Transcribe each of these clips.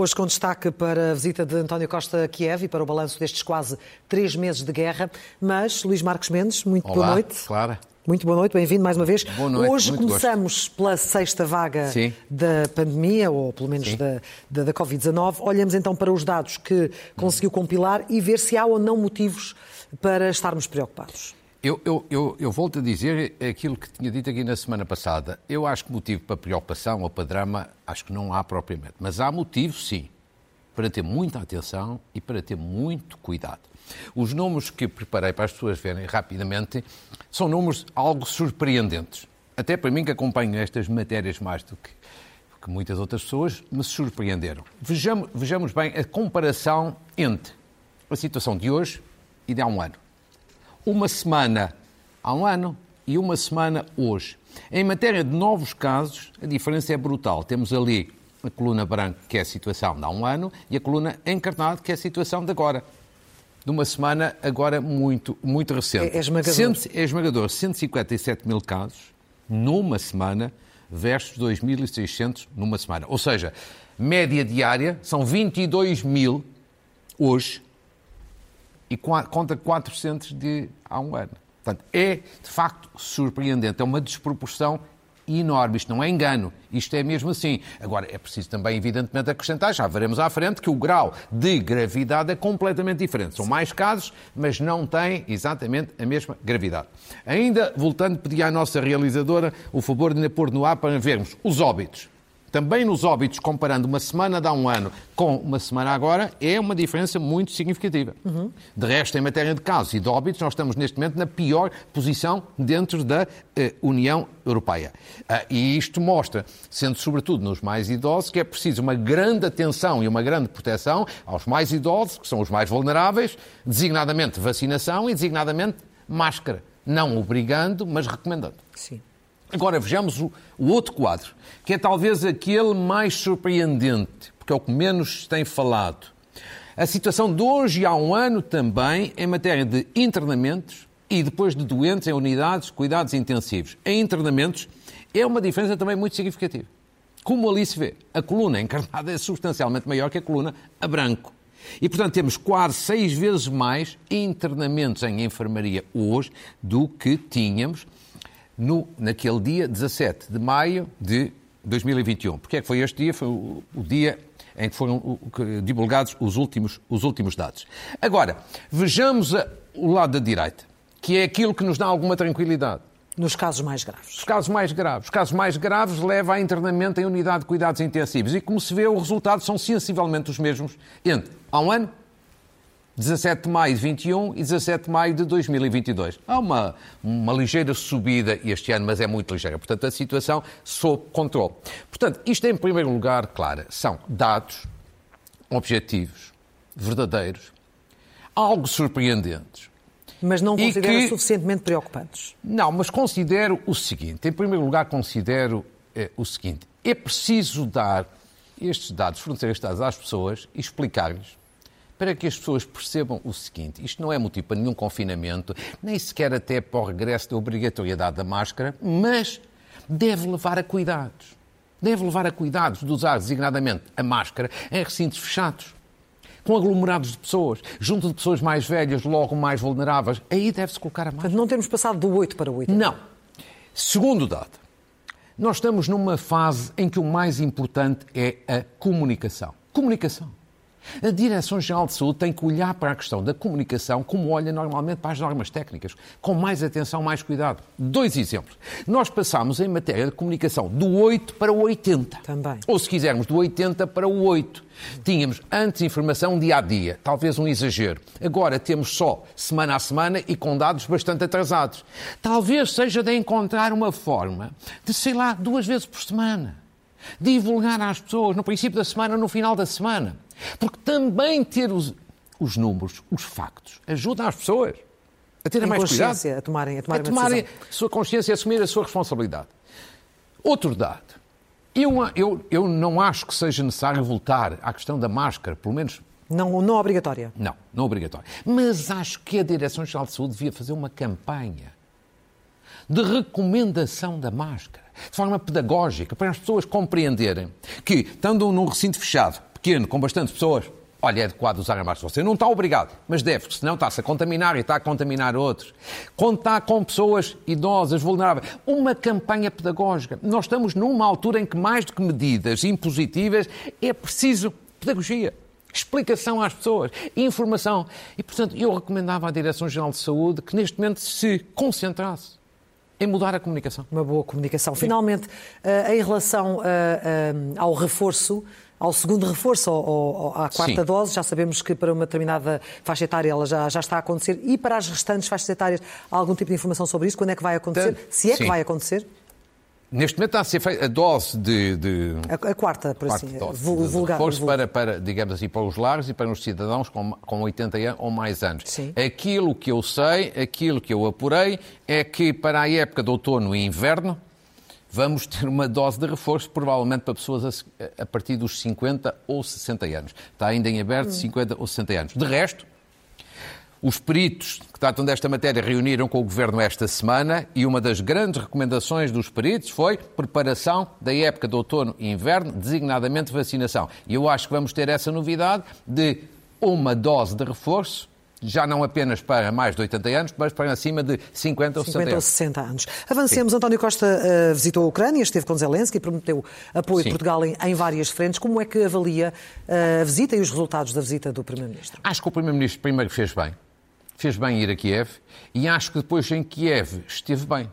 Hoje com destaque para a visita de António Costa a Kiev e para o balanço destes quase três meses de guerra. Mas, Luís Marcos Mendes, muito Olá, boa noite. Clara. Muito boa noite, bem-vindo mais uma vez. Boa noite, Hoje começamos gosto. pela sexta vaga Sim. da pandemia, ou pelo menos Sim. da, da, da Covid-19. Olhamos então para os dados que conseguiu compilar e ver se há ou não motivos para estarmos preocupados. Eu, eu, eu, eu volto a dizer aquilo que tinha dito aqui na semana passada. Eu acho que motivo para preocupação ou para drama, acho que não há propriamente. Mas há motivo, sim, para ter muita atenção e para ter muito cuidado. Os números que preparei para as pessoas verem rapidamente são números algo surpreendentes. Até para mim, que acompanho estas matérias mais do que, que muitas outras pessoas, me surpreenderam. Vejamos, vejamos bem a comparação entre a situação de hoje e de há um ano uma semana há um ano e uma semana hoje. Em matéria de novos casos, a diferença é brutal. Temos ali a coluna branca, que é a situação de há um ano, e a coluna encarnada, que é a situação de agora. De uma semana agora muito, muito recente. É- é esmagador. Cento- é esmagador. 157 mil casos numa semana versus 2.600 numa semana. Ou seja, média diária são 22 mil hoje e contra 400 de há um ano. Portanto, é de facto surpreendente, é uma desproporção enorme. Isto não é engano, isto é mesmo assim. Agora, é preciso também, evidentemente, acrescentar, já veremos à frente, que o grau de gravidade é completamente diferente. São mais casos, mas não têm exatamente a mesma gravidade. Ainda, voltando, pedi à nossa realizadora o favor de ainda pôr no ar para vermos os óbitos. Também nos óbitos, comparando uma semana de há um ano com uma semana agora, é uma diferença muito significativa. De resto, em matéria de casos e de óbitos, nós estamos neste momento na pior posição dentro da eh, União Europeia. Ah, e isto mostra, sendo sobretudo nos mais idosos, que é preciso uma grande atenção e uma grande proteção aos mais idosos, que são os mais vulneráveis, designadamente vacinação e designadamente máscara. Não obrigando, mas recomendando. Sim. Agora vejamos o, o outro quadro, que é talvez aquele mais surpreendente, porque é o que menos tem falado. A situação de hoje há um ano também em matéria de internamentos e depois de doentes em unidades de cuidados intensivos. Em internamentos é uma diferença também muito significativa. Como ali se vê, a coluna encarnada é substancialmente maior que a coluna a branco. E, portanto, temos quase seis vezes mais internamentos em enfermaria hoje do que tínhamos no, naquele dia 17 de maio de 2021. Porque é que foi este dia? Foi o, o dia em que foram o, que, divulgados os últimos, os últimos dados. Agora, vejamos a, o lado da direita, que é aquilo que nos dá alguma tranquilidade. Nos casos mais graves. Os casos mais graves. Os casos mais graves levam a internamento em unidade de cuidados intensivos. E, como se vê, os resultados são sensivelmente os mesmos entre há um ano 17 de maio de 21 e 17 de maio de 2022. Há uma, uma ligeira subida este ano, mas é muito ligeira. Portanto, a situação sob controle. Portanto, isto em primeiro lugar, Clara, são dados objetivos, verdadeiros, algo surpreendentes. Mas não considera que- suficientemente preocupantes. Não, mas considero o seguinte. Em primeiro lugar, considero eh, o seguinte. É preciso dar estes dados, fornecer estes dados às pessoas e explicar-lhes para que as pessoas percebam o seguinte. Isto não é motivo para nenhum confinamento, nem sequer até para o regresso da obrigatoriedade da máscara, mas deve levar a cuidados. Deve levar a cuidados de usar designadamente a máscara em recintos fechados com aglomerados de pessoas, junto de pessoas mais velhas, logo mais vulneráveis. Aí deve-se colocar a máscara. Portanto, não temos passado do 8 para o 8. Não. Segundo dado, nós estamos numa fase em que o mais importante é a comunicação. Comunicação. A Direção-Geral de Saúde tem que olhar para a questão da comunicação como olha normalmente para as normas técnicas, com mais atenção, mais cuidado. Dois exemplos. Nós passamos em matéria de comunicação do 8 para o 80. Também. Ou, se quisermos, do 80 para o 8. Tínhamos antes informação dia a dia, talvez um exagero. Agora temos só semana a semana e com dados bastante atrasados. Talvez seja de encontrar uma forma de, sei lá, duas vezes por semana. Divulgar às pessoas no princípio da semana, no final da semana. Porque também ter os, os números, os factos, ajuda as pessoas a terem Em mais cuidado consciência, a tomarem, a tomarem a tomarem a sua consciência e assumir a sua responsabilidade. Outro dado. Eu, eu, eu não acho que seja necessário voltar à questão da máscara, pelo menos Não, não obrigatória. não, não obrigatório. Mas acho que a Direção-Geral de Saúde devia fazer uma campanha de recomendação da máscara, de forma pedagógica, para as pessoas compreenderem que, estando num recinto fechado, pequeno, com bastante pessoas, olha, é adequado usar a máscara. Você não está obrigado, mas deve, senão está-se a contaminar e está a contaminar outros. Está com pessoas idosas, vulneráveis, uma campanha pedagógica. Nós estamos numa altura em que, mais do que medidas impositivas, é preciso pedagogia. Explicação às pessoas, informação. E, portanto, eu recomendava à Direção-Geral de Saúde que neste momento se concentrasse em mudar a comunicação. Uma boa comunicação. Finalmente, uh, em relação uh, ao reforço, ao segundo reforço, ou, ou à quarta Sim. dose, já sabemos que para uma determinada faixa etária ela já, já está a acontecer. E para as restantes faixas etárias, há algum tipo de informação sobre isso? Quando é que vai acontecer? Se é Sim. que vai acontecer? Neste momento está a ser feita a dose de. de a, a, quarta, por assim, dose, vulgar. Reforço para, para, digamos assim, para os lares e para os cidadãos com, com 80 anos ou mais anos. Sim. Aquilo que eu sei, aquilo que eu apurei, é que para a época de outono e inverno vamos ter uma dose de reforço, provavelmente para pessoas a, a partir dos 50 ou 60 anos. Está ainda em aberto, hum. 50 ou 60 anos. De resto, os peritos que tratam desta matéria reuniram com o Governo esta semana e uma das grandes recomendações dos peritos foi preparação da época de outono e inverno, designadamente vacinação. E eu acho que vamos ter essa novidade de uma dose de reforço já não apenas para mais de 80 anos, mas para acima de 50 ou 60 50 ou 60 anos. Avancemos. Sim. António Costa uh, visitou a Ucrânia, esteve com Zelensky e prometeu apoio a Portugal em, em, várias frentes. Como é que avalia uh, a visita e os resultados da visita do Primeiro-Ministro? Acho que o Primeiro-Ministro primeiro fez bem fez bem ir a Kiev e acho que depois em Kiev esteve bem.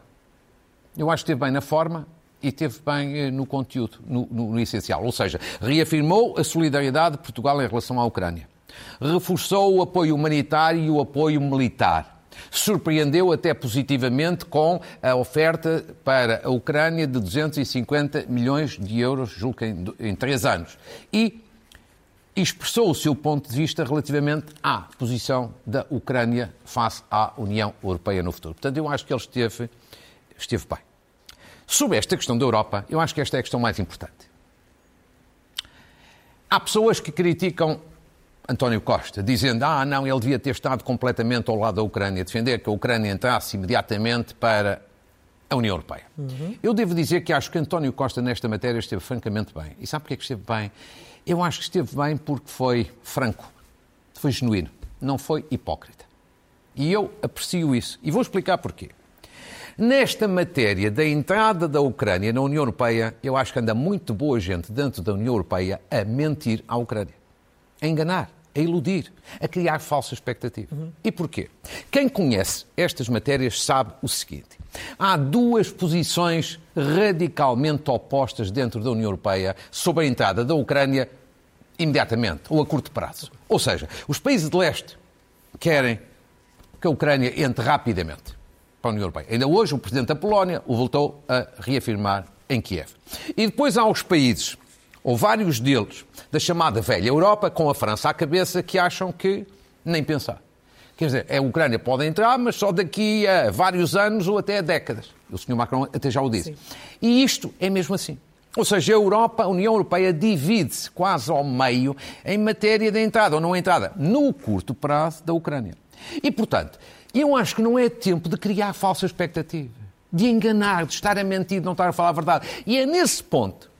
Eu acho que esteve bem na forma e esteve bem eh, no conteúdo, no, no, no essencial. Ou seja, reafirmou a solidariedade de Portugal em relação à Ucrânia. Reforçou o apoio humanitário e o apoio militar surpreendeu até positivamente com a oferta para a Ucrânia de 250 milhões de euros, julgo que em, em três anos. E expressou o seu ponto de vista relativamente à posição da Ucrânia face à União Europeia no futuro. Portanto, eu acho que ele esteve, esteve bem. Sobre esta questão da Europa, eu acho que esta é a questão mais importante. Há pessoas que criticam António Costa, dizendo ah, não, ele devia ter estado completamente ao lado da Ucrânia, defender que a Ucrânia entrasse imediatamente para a União Europeia. Uhum. Eu devo dizer que acho que António Costa, nesta matéria, esteve francamente bem. E sabe porquê que esteve bem? Eu acho que esteve bem porque foi franco, foi genuíno, não foi hipócrita. E eu aprecio isso. E vou explicar porquê. Nesta matéria da entrada da Ucrânia na União Europeia, eu acho que anda muito boa gente dentro da União Europeia a mentir à Ucrânia, a enganar, a iludir, a criar falsa expectativa. Uhum. E porquê? Quem conhece estas matérias sabe o seguinte: há duas posições radicalmente opostas dentro da União Europeia sobre a entrada da Ucrânia imediatamente ou a curto prazo. Ou seja, os países de leste querem que a Ucrânia entre rapidamente para a União Europeia. Ainda hoje o presidente da Polónia o voltou a reafirmar em Kiev. E depois há os países, ou vários deles, da chamada velha Europa, com a França à cabeça, que acham que nem pensar. Quer dizer, a Ucrânia pode entrar, mas só daqui a vários anos ou até a décadas. O Sr. Macron até já o disse. Sim. E isto é mesmo assim. Ou seja, a Europa, a União Europeia divide-se quase ao meio em matéria de entrada ou não entrada no curto prazo da Ucrânia. E, portanto, eu acho que não é tempo de criar falsa expectativa, de enganar, de estar a mentir, de não estar a falar a verdade. E é nesse ponto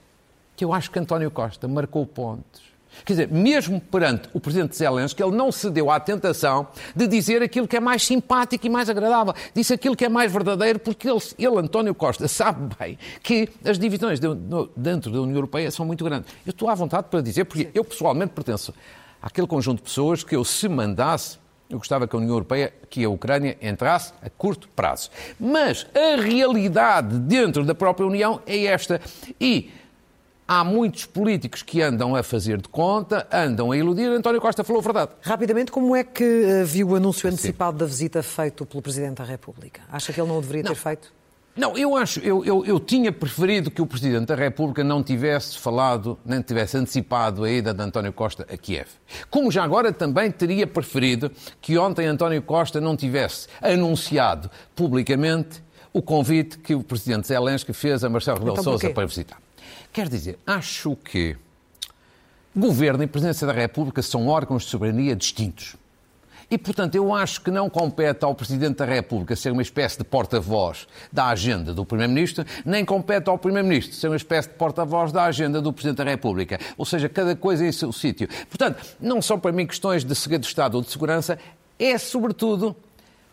que eu acho que António Costa marcou pontos Quer dizer, mesmo perante o presidente Zelensky, ele não cedeu à tentação de dizer aquilo que é mais simpático e mais agradável. Disse aquilo que é mais verdadeiro, porque ele, ele António Costa, sabe bem que as divisões dentro da União Europeia são muito grandes. Eu estou à vontade para dizer, porque eu pessoalmente pertenço àquele conjunto de pessoas que eu, se mandasse, eu gostava que a União Europeia, que a Ucrânia entrasse a curto prazo. Mas a realidade dentro da própria União é esta. E Há muitos políticos que andam a fazer de conta, andam a iludir. António Costa falou a verdade. Rapidamente, como é que eh, viu o anúncio antecipado Sim. da visita feito pelo Presidente da República? Acha que ele não deveria não. ter feito? Não, eu acho, eu, eu, eu, tinha preferido que o Presidente da República não tivesse falado, nem tivesse antecipado a ida de António Costa a Kiev. Como já agora também teria preferido que ontem António Costa não tivesse anunciado publicamente o convite que o Presidente Zelensky fez a Marcelo Rebelo então, Sousa para visitar. Quer dizer, acho que Governo e Presidência da República são órgãos de soberania distintos. E, portanto, eu acho que não compete ao Presidente da República ser uma espécie de porta-voz da agenda do Primeiro-Ministro, nem compete ao Primeiro-Ministro ser uma espécie de porta-voz da agenda do Presidente da República. Ou seja, cada coisa em seu sítio. Portanto, não são para mim questões de segredo de Estado ou de segurança, é, sobretudo,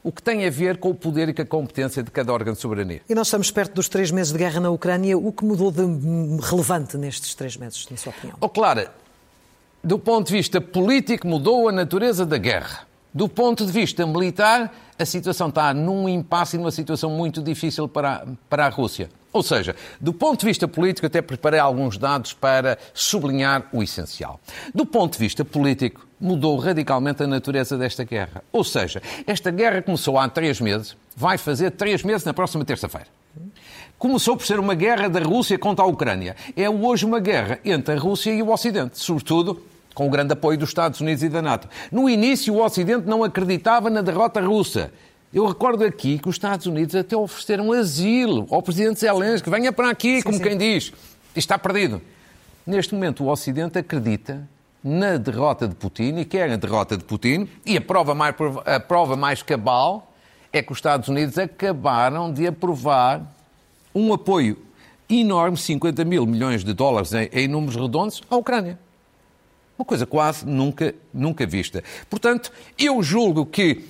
o que tem a ver com o poder e com a competência de cada órgão de soberania. E nós estamos perto dos três meses de guerra na Ucrânia. O que mudou de relevante nestes três meses, na sua opinião? Oh, claro, do ponto de vista político, mudou a natureza da guerra. Do ponto de vista militar, a situação está num impasse e numa situação muito difícil para, para a Rússia. Ou seja, do ponto de vista político, até preparei alguns dados para sublinhar o essencial. Do ponto de vista político, mudou radicalmente a natureza desta guerra. Ou seja, esta guerra começou há três meses, vai fazer três meses na próxima terça-feira. Começou por ser uma guerra da Rússia contra a Ucrânia. É hoje uma guerra entre a Rússia e o Ocidente, sobretudo com o grande apoio dos Estados Unidos e da NATO. No início, o Ocidente não acreditava na derrota russa. Eu recordo aqui que os Estados Unidos até ofereceram asilo ao presidente Zelensky. Venha para aqui, sim, como sim. quem diz. Está perdido. Neste momento, o Ocidente acredita na derrota de Putin e quer a derrota de Putin. E a prova mais, a prova mais cabal é que os Estados Unidos acabaram de aprovar um apoio enorme, 50 mil milhões de dólares em, em números redondos, à Ucrânia. Uma coisa quase nunca, nunca vista. Portanto, eu julgo que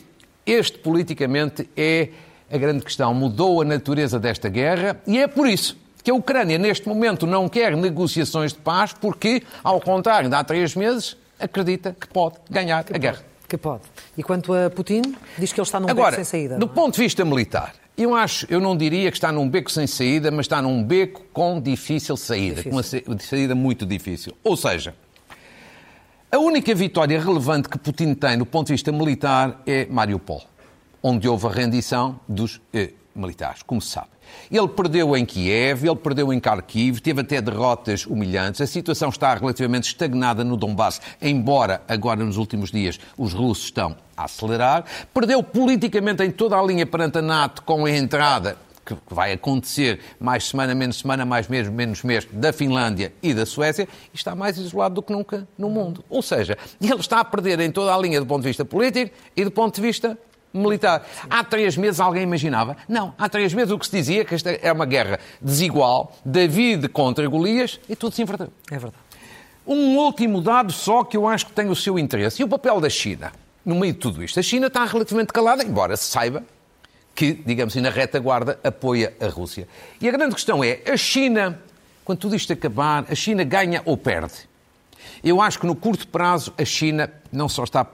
este politicamente é a grande questão. Mudou a natureza desta guerra e é por isso que a Ucrânia, neste momento, não quer negociações de paz, porque, ao contrário de há três meses, acredita que pode ganhar que a guerra. Que pode. E quanto a Putin, diz que ele está num Agora, beco sem saída. Do é? ponto de vista militar, eu acho, eu não diria que está num beco sem saída, mas está num beco com difícil saída, difícil. com uma saída muito difícil. Ou seja, a única vitória relevante que Putin tem do ponto de vista militar é Mariupol, onde houve a rendição dos eh, militares, como se sabe. Ele perdeu em Kiev, ele perdeu em Kharkiv, teve até derrotas humilhantes. A situação está relativamente estagnada no Donbass, embora agora nos últimos dias os russos estão a acelerar. Perdeu politicamente em toda a linha perante a NATO com a entrada que vai acontecer mais semana, menos semana, mais mês, menos mês, da Finlândia e da Suécia, e está mais isolado do que nunca no mundo. Ou seja, ele está a perder em toda a linha do ponto de vista político e do ponto de vista militar. Há três meses alguém imaginava? Não. Há três meses o que se dizia é que esta é uma guerra desigual, David contra Golias, e tudo se inverteu. É verdade. Um último dado só que eu acho que tem o seu interesse. E o papel da China no meio de tudo isto? A China está relativamente calada, embora se saiba que, digamos assim, na retaguarda apoia a Rússia. E a grande questão é, a China, quando tudo isto acabar, a China ganha ou perde? Eu acho que no curto prazo a China não só está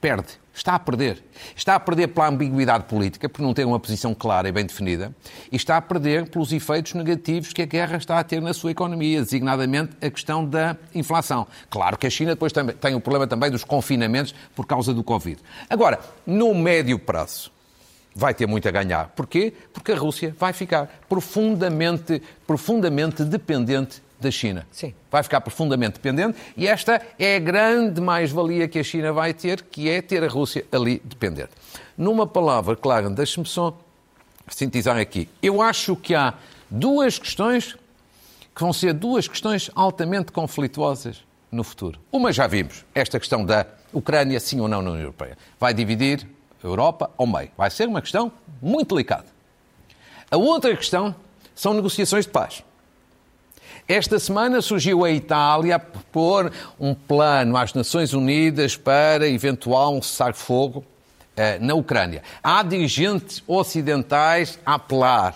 perde, está a perder. Está a perder pela ambiguidade política, porque não tem uma posição clara e bem definida, e está a perder pelos efeitos negativos que a guerra está a ter na sua economia, designadamente a questão da inflação. Claro que a China depois tem o problema também dos confinamentos por causa do Covid. Agora, no médio prazo, vai ter muito a ganhar. Porquê? Porque a Rússia vai ficar profundamente, profundamente dependente da China. Sim. Vai ficar profundamente dependente e esta é a grande mais-valia que a China vai ter, que é ter a Rússia ali dependente. Numa palavra, claro, deixe-me só sintetizar aqui. Eu acho que há duas questões que vão ser duas questões altamente conflituosas no futuro. Uma já vimos, esta questão da Ucrânia, sim ou não na União Europeia. Vai dividir Europa ao meio. Vai ser uma questão muito delicada. A outra questão são negociações de paz. Esta semana surgiu a Itália a propor um plano às Nações Unidas para eventual um cessar-fogo uh, na Ucrânia. Há dirigentes ocidentais a apelar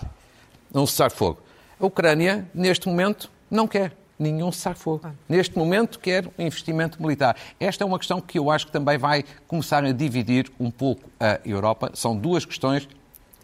a um cessar-fogo. A Ucrânia, neste momento, não quer nenhum cessar-fogo. Ah. Neste momento, quer um investimento militar. Esta é uma questão que eu acho que também vai começar a dividir um pouco a Europa. São duas questões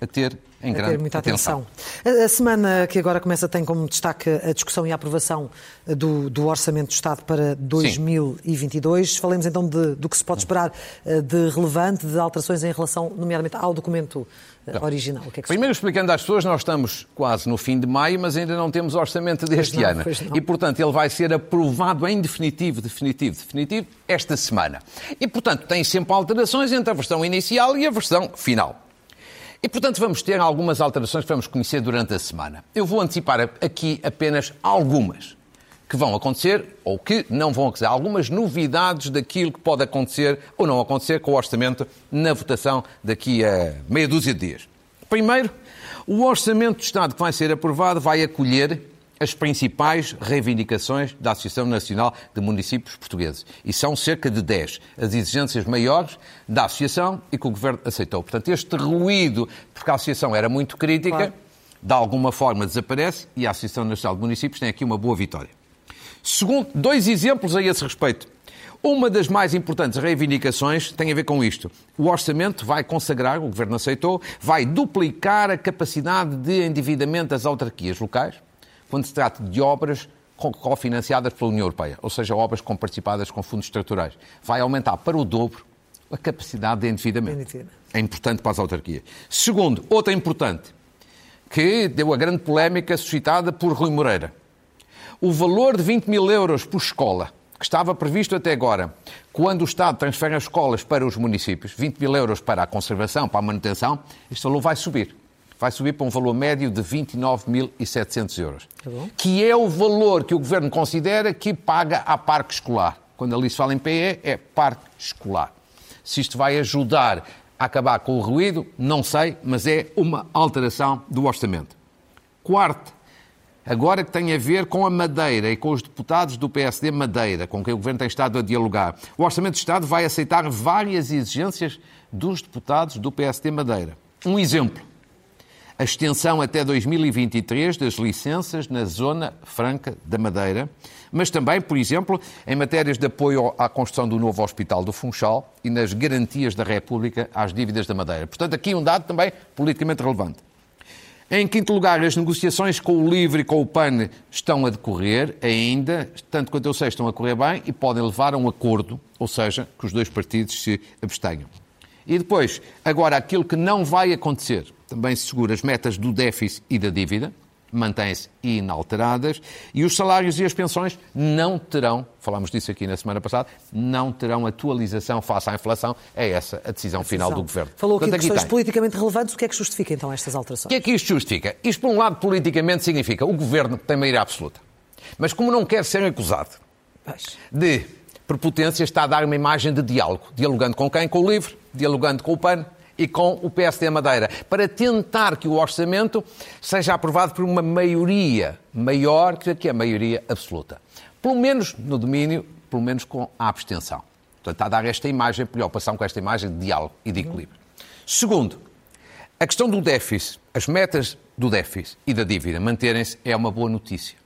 a ter em a grande ter muita atenção. atenção. A semana que agora começa tem como destaque a discussão e a aprovação do, do Orçamento do Estado para 2022. Sim. Falemos então de, do que se pode esperar eh, de relevante, de alterações em relação, nomeadamente, ao documento então, original. É primeiro, explicando às pessoas, nós estamos quase no fim de maio, mas ainda não temos orçamento deste não, ano. E, portanto, ele vai ser aprovado em definitivo, definitivo, definitivo, esta semana. E, portanto, tem sempre alterações entre a versão inicial e a versão final. E, portanto, vamos ter algumas alterações que vamos conhecer durante a semana. Eu vou antecipar aqui apenas algumas que vão acontecer ou que não vão acontecer. Algumas novidades daquilo que pode acontecer ou não acontecer com o orçamento na votação daqui a meia dúzia de dias. Primeiro, o orçamento do Estado que vai ser aprovado vai acolher as principais reivindicações da Associação Nacional de Municípios Portugueses. E são cerca de 10 as exigências maiores da Associação e que o Governo aceitou. Portanto, este ruído, porque a Associação era muito crítica, claro. de alguma forma desaparece e a Associação Nacional de Municípios tem aqui uma boa vitória. Segundo, dois exemplos a esse respeito. Uma das mais importantes reivindicações tem a ver com isto. O orçamento vai consagrar, o Governo aceitou, vai duplicar a capacidade de endividamento das autarquias locais, quando se trata de obras cofinanciadas pela União Europeia, ou seja, obras com participadas com fundos estruturais. Vai aumentar para o dobro a capacidade de endividamento. É importante para as autarquias. Segundo, outra importante, que deu a grande polémica suscitada por Rui Moreira. O valor de 20 mil euros por escola, que estava previsto até agora, quando o Estado transfere as escolas para os municípios, 20 mil euros para a conservação, para a manutenção, este valor vai subir vai subir para um valor médio de 29.700 euros, tá que é o valor que o Governo considera que paga à parque escolar. Quando ali se fala em PE, é parque escolar. Se isto vai ajudar a acabar com o ruído, não sei, mas é uma alteração do orçamento. Quarto, agora que tem a ver com a Madeira e com os deputados do PSD Madeira, com quem o Governo tem estado a dialogar. O Orçamento de Estado vai aceitar várias exigências dos deputados do PSD Madeira. Um exemplo a extensão até 2023 das licenças na Zona Franca da Madeira, mas também, por exemplo, em matérias de apoio à construção do novo Hospital do Funchal e nas garantias da República às dívidas da Madeira. Portanto, aqui um dado também politicamente relevante. Em quinto lugar, as negociações com o LIVRE e com o PAN estão a decorrer ainda, tanto quanto eu sei, estão a correr bem e podem levar a um acordo, ou seja, que os dois partidos se abstenham. E depois, agora, aquilo que não vai acontecer, também se segura as metas do déficit e da dívida, mantêm-se inalteradas, e os salários e as pensões não terão, falámos disso aqui na semana passada, não terão atualização face à inflação. É essa a decisão, a decisão. final do Governo. Falou aqui Portanto, de questões aqui politicamente relevantes. O que é que justifica então estas alterações? O que é que isto justifica? Isto, por um lado, politicamente significa o Governo tem maioria absoluta. Mas como não quer ser acusado de prepotência, está a dar uma imagem de diálogo. Dialogando com quem? Com o LIVRE, dialogando com o PAN, e com o PSD Madeira, para tentar que o orçamento seja aprovado por uma maioria maior que a maioria absoluta. Pelo menos no domínio, pelo menos com a abstenção. Portanto, está a dar esta imagem, preocupação com esta imagem de diálogo e de equilíbrio. Segundo, a questão do déficit, as metas do déficit e da dívida manterem-se é uma boa notícia.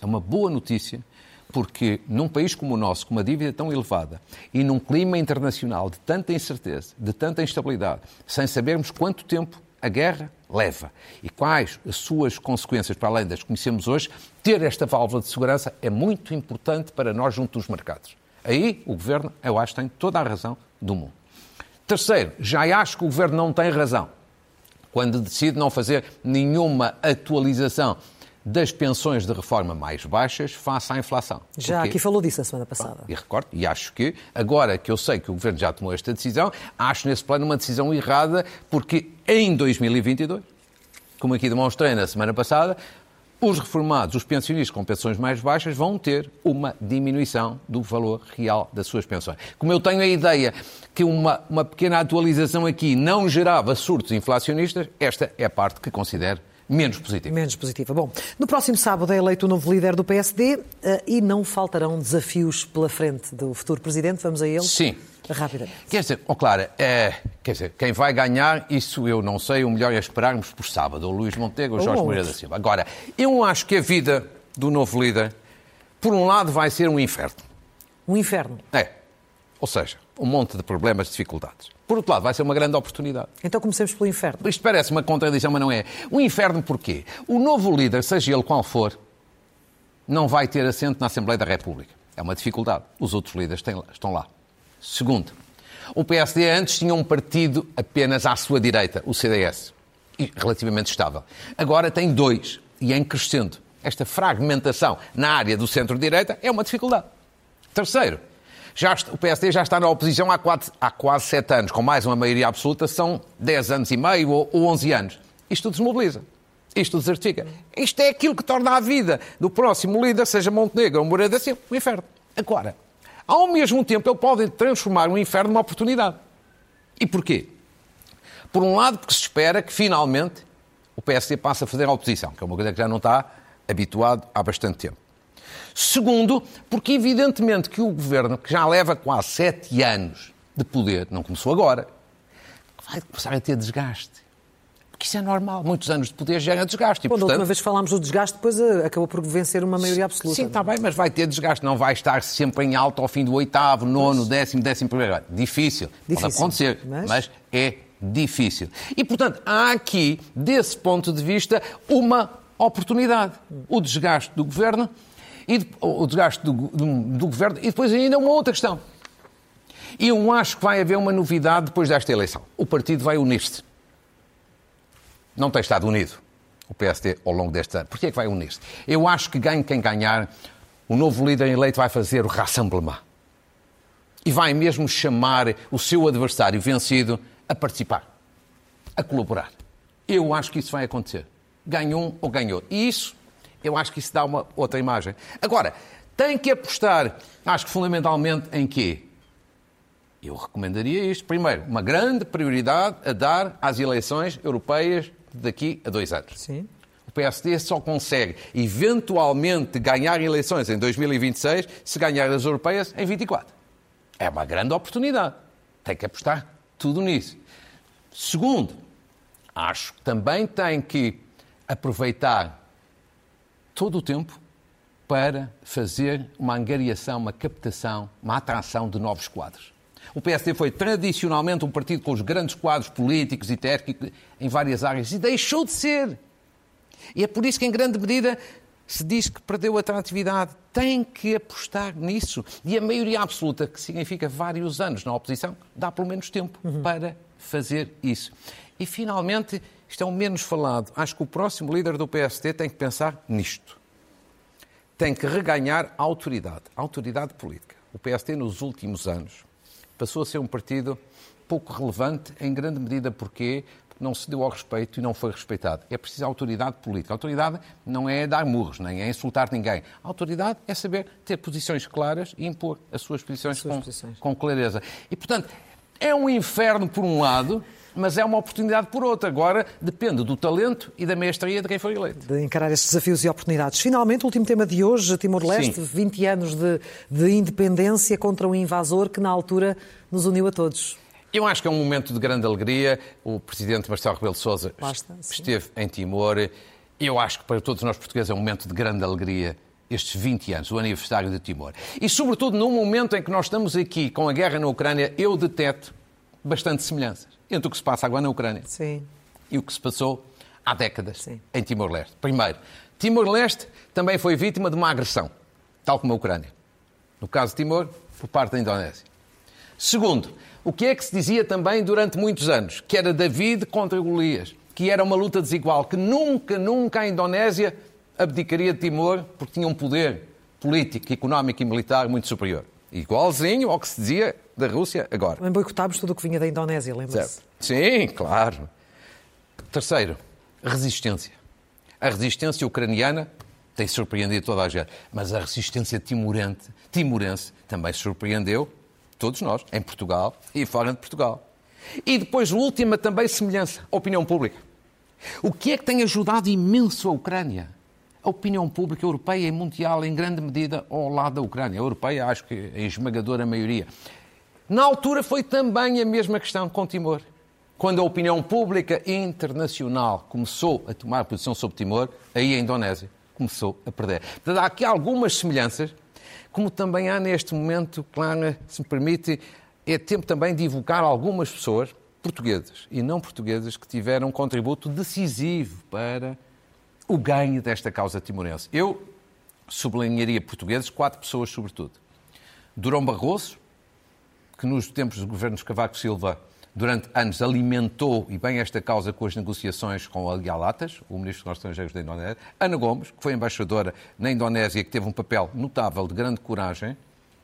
É uma boa notícia porque num país como o nosso, com uma dívida tão elevada e num clima internacional de tanta incerteza, de tanta instabilidade, sem sabermos quanto tempo a guerra leva e quais as suas consequências, para além das que conhecemos hoje, ter esta válvula de segurança é muito importante para nós junto dos mercados. Aí o Governo, eu acho, tem toda a razão do mundo. Terceiro, já acho que o Governo não tem razão quando decide não fazer nenhuma atualização das pensões de reforma mais baixas face à inflação. Já Porque... aqui falou disso a semana passada. E recordo, e acho que, agora que eu sei que o Governo já tomou esta decisão, acho nesse plano uma decisão errada, porque em 2022, como aqui demonstrei na semana passada, os reformados, os pensionistas com pensões mais baixas, vão ter uma diminuição do valor real das suas pensões. Como eu tenho a ideia que uma, uma pequena atualização aqui não gerava surtos inflacionistas, esta é a parte que considero menos positiva. Menos positiva. Bom, no próximo sábado é eleito o novo líder do PSD eh, e não faltarão desafios pela frente do futuro presidente. Vamos a ele? Sim. Rapidamente. Quer dizer, oh, Clara, é, quer dizer, quem vai ganhar, isso eu não sei, o melhor é esperarmos por sábado, o Luís Montego ou Jorge Moreira da Silva. Agora, eu acho que a vida do novo líder, por um lado, vai ser um inferno. Um inferno? É. Ou seja, um monte de problemas, dificuldades. Por outro lado, vai ser uma grande oportunidade. Então comecemos pelo inferno. Isto parece uma contradição, mas não é. O inferno porquê? O novo líder, seja ele qual for, não vai ter assento na Assembleia da República. É uma dificuldade. Os outros líderes têm, estão lá. Segundo, o PSD antes tinha um partido apenas à sua direita, o CDS, e relativamente estável. Agora tem dois, e em crescendo. Esta fragmentação na área do centro-direita é uma dificuldade. Terceiro, já, o PSD já está na oposição há, quatro, há quase sete anos, com mais uma maioria absoluta, são 10 anos e meio ou, ou 11 anos. Isto desmobiliza. Isto desertifica. Isto é aquilo que torna a vida do próximo líder, seja Montenegro ou Moreira da Silva, um inferno. Agora, ao mesmo tempo, ele pode transformar um inferno numa oportunidade. E porquê? Por um lado, porque se espera que finalmente o PSD passe a fazer a oposição, que é uma coisa que já não está habituado há bastante tempo. Segundo, porque evidentemente que o governo, que já leva quase sete anos de poder, não começou agora, vai começar a ter desgaste. Porque isso é normal. Muitos anos de poder gera desgaste. E, Bom, portanto... da última vez que falámos do desgaste, depois eh, acabou por vencer uma maioria absoluta. Sim, está bem, mas vai ter desgaste. Não vai estar sempre em alta ao fim do oitavo, nono, décimo, décimo primeiro. Difícil. Difícil. Pode acontecer, mas... mas é difícil. E, portanto, há aqui, desse ponto de vista, uma oportunidade. O desgaste do governo, e, o desgaste do, do, do governo, e depois ainda uma outra questão. Eu acho que vai haver uma novidade depois desta eleição. O partido vai unir-se não tem estado unido, o PSD, ao longo deste ano. Porquê é que vai unir-se? Eu acho que ganhe quem ganhar, o novo líder eleito vai fazer o rassemblement. E vai mesmo chamar o seu adversário vencido a participar, a colaborar. Eu acho que isso vai acontecer. Ganhou um ou ganhou. E isso, eu acho que isso dá uma outra imagem. Agora, tem que apostar, acho que fundamentalmente, em quê? Eu recomendaria isto. Primeiro, uma grande prioridade a dar às eleições europeias daqui a dois anos. Sim. O PSD só consegue eventualmente ganhar eleições em 2026 se ganhar as europeias em 24. É uma grande oportunidade. Tem que apostar tudo nisso. Segundo, acho que também tem que aproveitar todo o tempo para fazer uma angariação, uma captação, uma atração de novos quadros. O PSD foi tradicionalmente um partido com os grandes quadros políticos e técnicos em várias áreas e deixou de ser. E é por isso que, em grande medida, se diz que perdeu a atratividade. Tem que apostar nisso. E a maioria absoluta, que significa vários anos na oposição, dá pelo menos tempo uhum. para fazer isso. E, finalmente, isto é o menos falado. Acho que o próximo líder do PSD tem que pensar nisto. Tem que reganhar a autoridade, a autoridade política. O PSD, nos últimos anos, passou a ser um partido pouco relevante, em grande medida porque não se deu ao respeito e não foi respeitado. É preciso autoridade política. A autoridade não é dar murros, nem é insultar ninguém. A autoridade é saber ter posições claras e impor as suas posições, as suas com, posições. com clareza. E, portanto, é um inferno por um lado, mas é uma oportunidade por outra. Agora depende do talento e da mestria de quem foi eleito. De encarar estes desafios e oportunidades. Finalmente, o último tema de hoje, Timor-Leste, 20 anos de, de independência contra um invasor que na altura nos uniu a todos. Eu acho que é um momento de grande alegria. O presidente Marcelo Rebelo de Sousa esteve em Timor. Eu acho que para todos nós portugueses é um momento de grande alegria estes 20 anos, o aniversário de Timor. E, sobretudo, num momento em que nós estamos aqui com a guerra na Ucrânia, eu deteto bastante semelhanças entre o que se passa agora na Ucrânia Sim. e o que se passou há décadas Sim. em Timor-Leste. Primeiro, Timor-Leste também foi vítima de uma agressão, tal como a Ucrânia. No caso de Timor, por parte da Indonésia. Segundo, o que é que se dizia também durante muitos anos? Que era David contra Golias, que era uma luta desigual, que nunca, nunca a Indonésia abdicaria de Timor porque tinha um poder político, económico e militar muito superior. Igualzinho ao que se dizia da Rússia agora. Também boicotámos tudo o que vinha da Indonésia, lembra-se? Sim, claro. Terceiro, resistência. A resistência ucraniana tem surpreendido toda a gente, mas a resistência timorente, timorense também surpreendeu todos nós, em Portugal e fora de Portugal. E depois, última também semelhança, a opinião pública. O que é que tem ajudado imenso a Ucrânia? A opinião pública europeia e mundial, em grande medida, ao lado da Ucrânia. A europeia, acho que em esmagadora maioria. Na altura foi também a mesma questão com Timor. Quando a opinião pública internacional começou a tomar posição sobre Timor, aí a Indonésia começou a perder. Portanto, há aqui algumas semelhanças, como também há neste momento, claro, se me permite, é tempo também de evocar algumas pessoas portuguesas e não portuguesas que tiveram um contributo decisivo para o ganho desta causa timorense. Eu sublinharia portugueses, quatro pessoas sobretudo. Durão Barroso, que nos tempos de Cavaco Silva, durante anos, alimentou e bem esta causa com as negociações com o Alialatas, o ministro dos Estrangeiros da Indonésia. Ana Gomes, que foi embaixadora na Indonésia, que teve um papel notável de grande coragem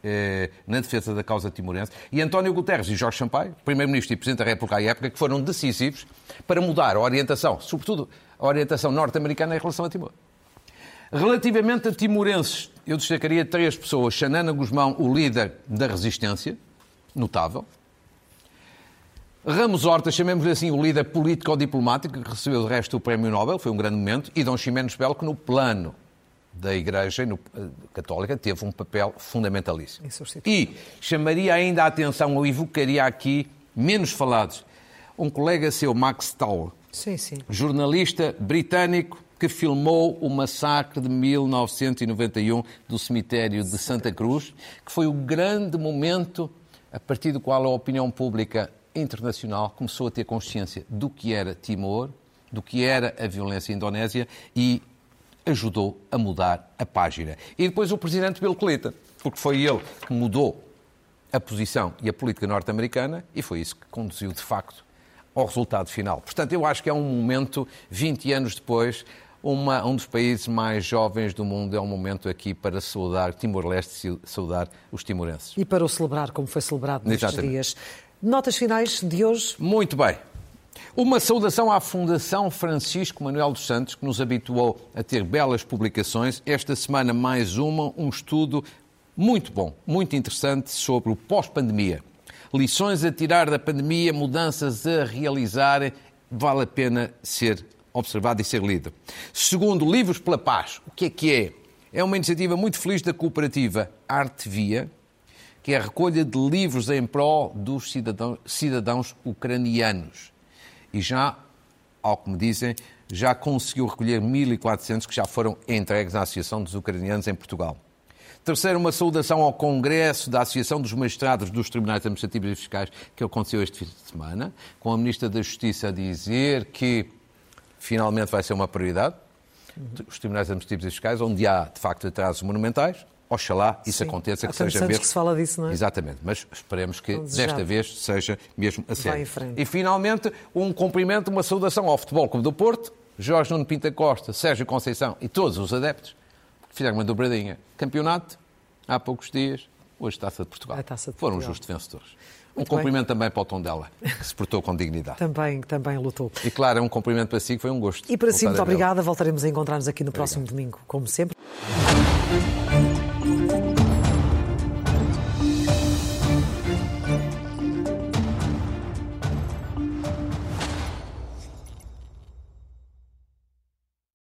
eh, na defesa da causa timorense. E António Guterres e Jorge Sampaio, primeiro-ministro e presidente da República à época, que foram decisivos para mudar a orientação, sobretudo a orientação norte-americana em relação a Timor. Relativamente a timorenses, eu destacaria três pessoas. Xanana Guzmão, o líder da resistência, notável. Ramos Horta, chamemos-lhe assim, o líder político-diplomático, que recebeu de resto o Prémio Nobel, foi um grande momento, e Dom Ximenes Belo, que no plano da Igreja no, eh, Católica teve um papel fundamentalíssimo. E chamaria ainda a atenção, ou evocaria aqui, menos falados, um colega seu, Max Tower, sim, sim. jornalista britânico que filmou o massacre de 1991 do cemitério de Santa Cruz, que foi o grande momento a partir do qual a opinião pública internacional começou a ter consciência do que era Timor, do que era a violência indonésia e ajudou a mudar a página. E depois o presidente Bill Clinton, porque foi ele que mudou a posição e a política norte-americana e foi isso que conduziu, de facto, ao resultado final. Portanto, eu acho que é um momento, 20 anos depois, uma, um dos países mais jovens do mundo é um momento aqui para saudar Timor-Leste, saudar os timorenses. E para o celebrar, como foi celebrado nestes Exatamente. dias. Notas finais de hoje? Muito bem. Uma saudação à Fundação Francisco Manuel dos Santos, que nos habituou a ter belas publicações. Esta semana, mais uma, um estudo muito bom, muito interessante sobre o pós-pandemia. Lições a tirar da pandemia, mudanças a realizar, vale a pena ser observado e ser lido. Segundo, Livros pela Paz. O que é que é? É uma iniciativa muito feliz da cooperativa Arte Via, que é a recolha de livros em prol dos cidadãos, cidadãos ucranianos e já, ao que me dizem, já conseguiu recolher 1.400 que já foram entregues à Associação dos Ucranianos em Portugal. Terceiro, uma saudação ao Congresso da Associação dos Magistrados dos Tribunais Administrativos e Fiscais, que aconteceu este fim de semana, com a Ministra da Justiça a dizer que finalmente vai ser uma prioridade, os Tribunais Administrativos e Fiscais, onde há, de facto, atrasos monumentais, Oxalá isso Sim. aconteça, Há que seja mesmo. que se fala disso, não é? Exatamente, mas esperemos que desta vez seja mesmo a sério. E finalmente, um cumprimento, uma saudação ao Futebol Clube do Porto, Jorge Nuno Pinta Costa, Sérgio Conceição e todos os adeptos, que fizeram uma dobradinha. Campeonato, há poucos dias, hoje Taça de Portugal. Taça de Foram justos vencedores. Um Muito cumprimento bem. também para o tom dela, que se portou com dignidade. também, também lutou. E claro, é um cumprimento para si, que foi um gosto. E para si, muito obrigada. Voltaremos a encontrar-nos aqui no Obrigado. próximo domingo, como sempre.